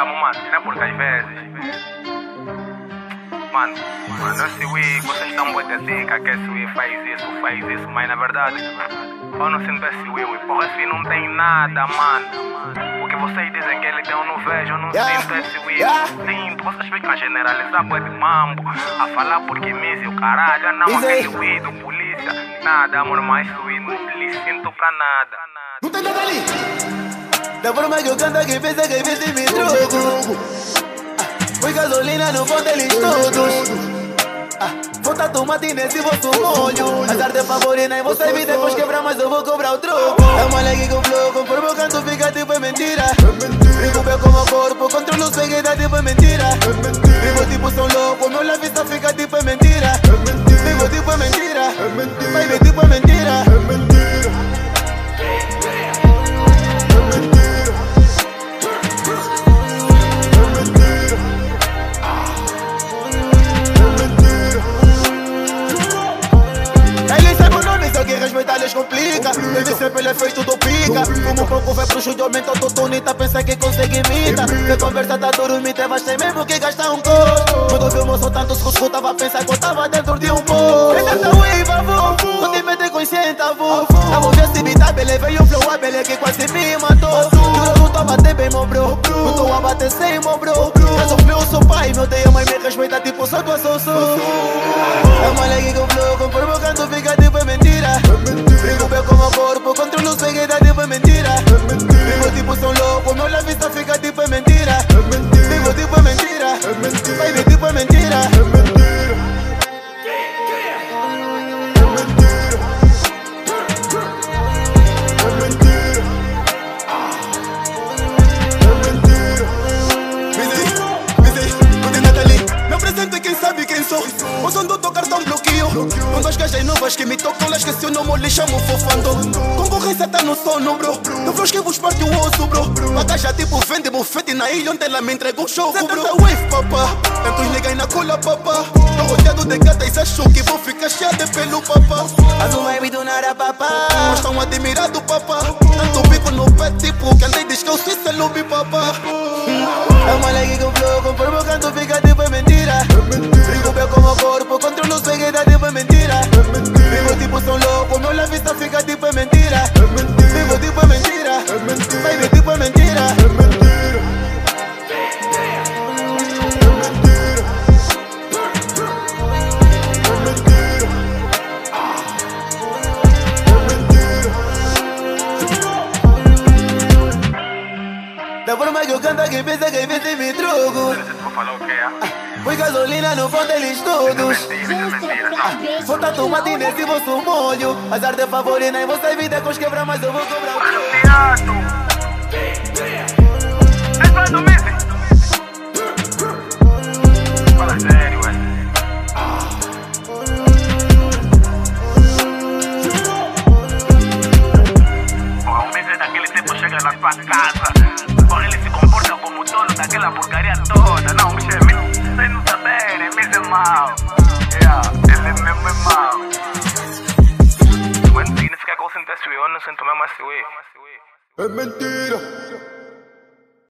amo, mano, não é porque às vezes. Mano, mano, esse Wii, vocês estão muito assim, que esse Wii faz isso, faz isso, mas na verdade, eu não sinto esse Wii. Porra, esse Wii não tem nada, mano. O que vocês dizem que ele tem, eu não vejo, eu não Yeah. sinto esse Wii. Yeah. Sinto, vocês ficam a generalizar esse mambo, a falar porque me o caralho, ah, não, aquele Wii do polícia. Nada, amor, mas esse Wii não lhe sinto pra nada. Não tem nada ali. Da forma que eu canto, quem pensa que vence me troco. Ah, Foi gasolina no ponto deles todos. Ah, Volta tomate nesse vosso molho. Azar de favorina e você me depois quebrar, mas eu vou cobrar o troco. É uma leg com flow, conforme eu canto, fica tipo é mentira. Lhes complica. Deve ser pelo efeito do pica. Como um pouco vai pro estúdio, aumenta o totonita, pensa que consegue imita. Que conversa tá duro, me mas tem mesmo que gastar um gosto. Quando viu o moço tanto se escutava, pensa que eu tava dentro de um poço. Essa tá wave, avô. Não te mete consciente, avô. A mulher se me bele, veio flow, a bele que quase me matou. Juro, não tô a bater bem, meu bro. Não tô a bater sem, meu bro. Mas o flow, sou pai, meu Deus, mas me respeita, tipo, só eu sou sou. Som do teu cartão bloqueio. Com duas gajas novas que me tocam, lá esqueci o nome, lhe chamo fofando. Concorrência tá no sono, bro. No flows que vos parte o osso, bro. A gaja tipo vende bufete na ilha onde ela me entregou o show, bro. Essa wave, papá. Tantos niggas na cola, papá. Tô rodeado de gatas, acham que vou ficar cheia de pelo, papá. Uma wave do nada, papá. Estão admirados, papá. Tanto bico no pé, O corpo, Da forma que eu canto, quem pensa vence me troco. Você for falar o que é? Foi gasolina no ponto deles todos. Volta tomate nesse vosso molho. Azar de favorina e você vida com os quebra, mas eu vou cobrar o daquela porcaria toda. Não, é Messi. Vocês não saberem, Messi é mau. Yeah, ele mesmo é. Mas não significa que eu sinto esse eu não sinto mesmo esse É mentira.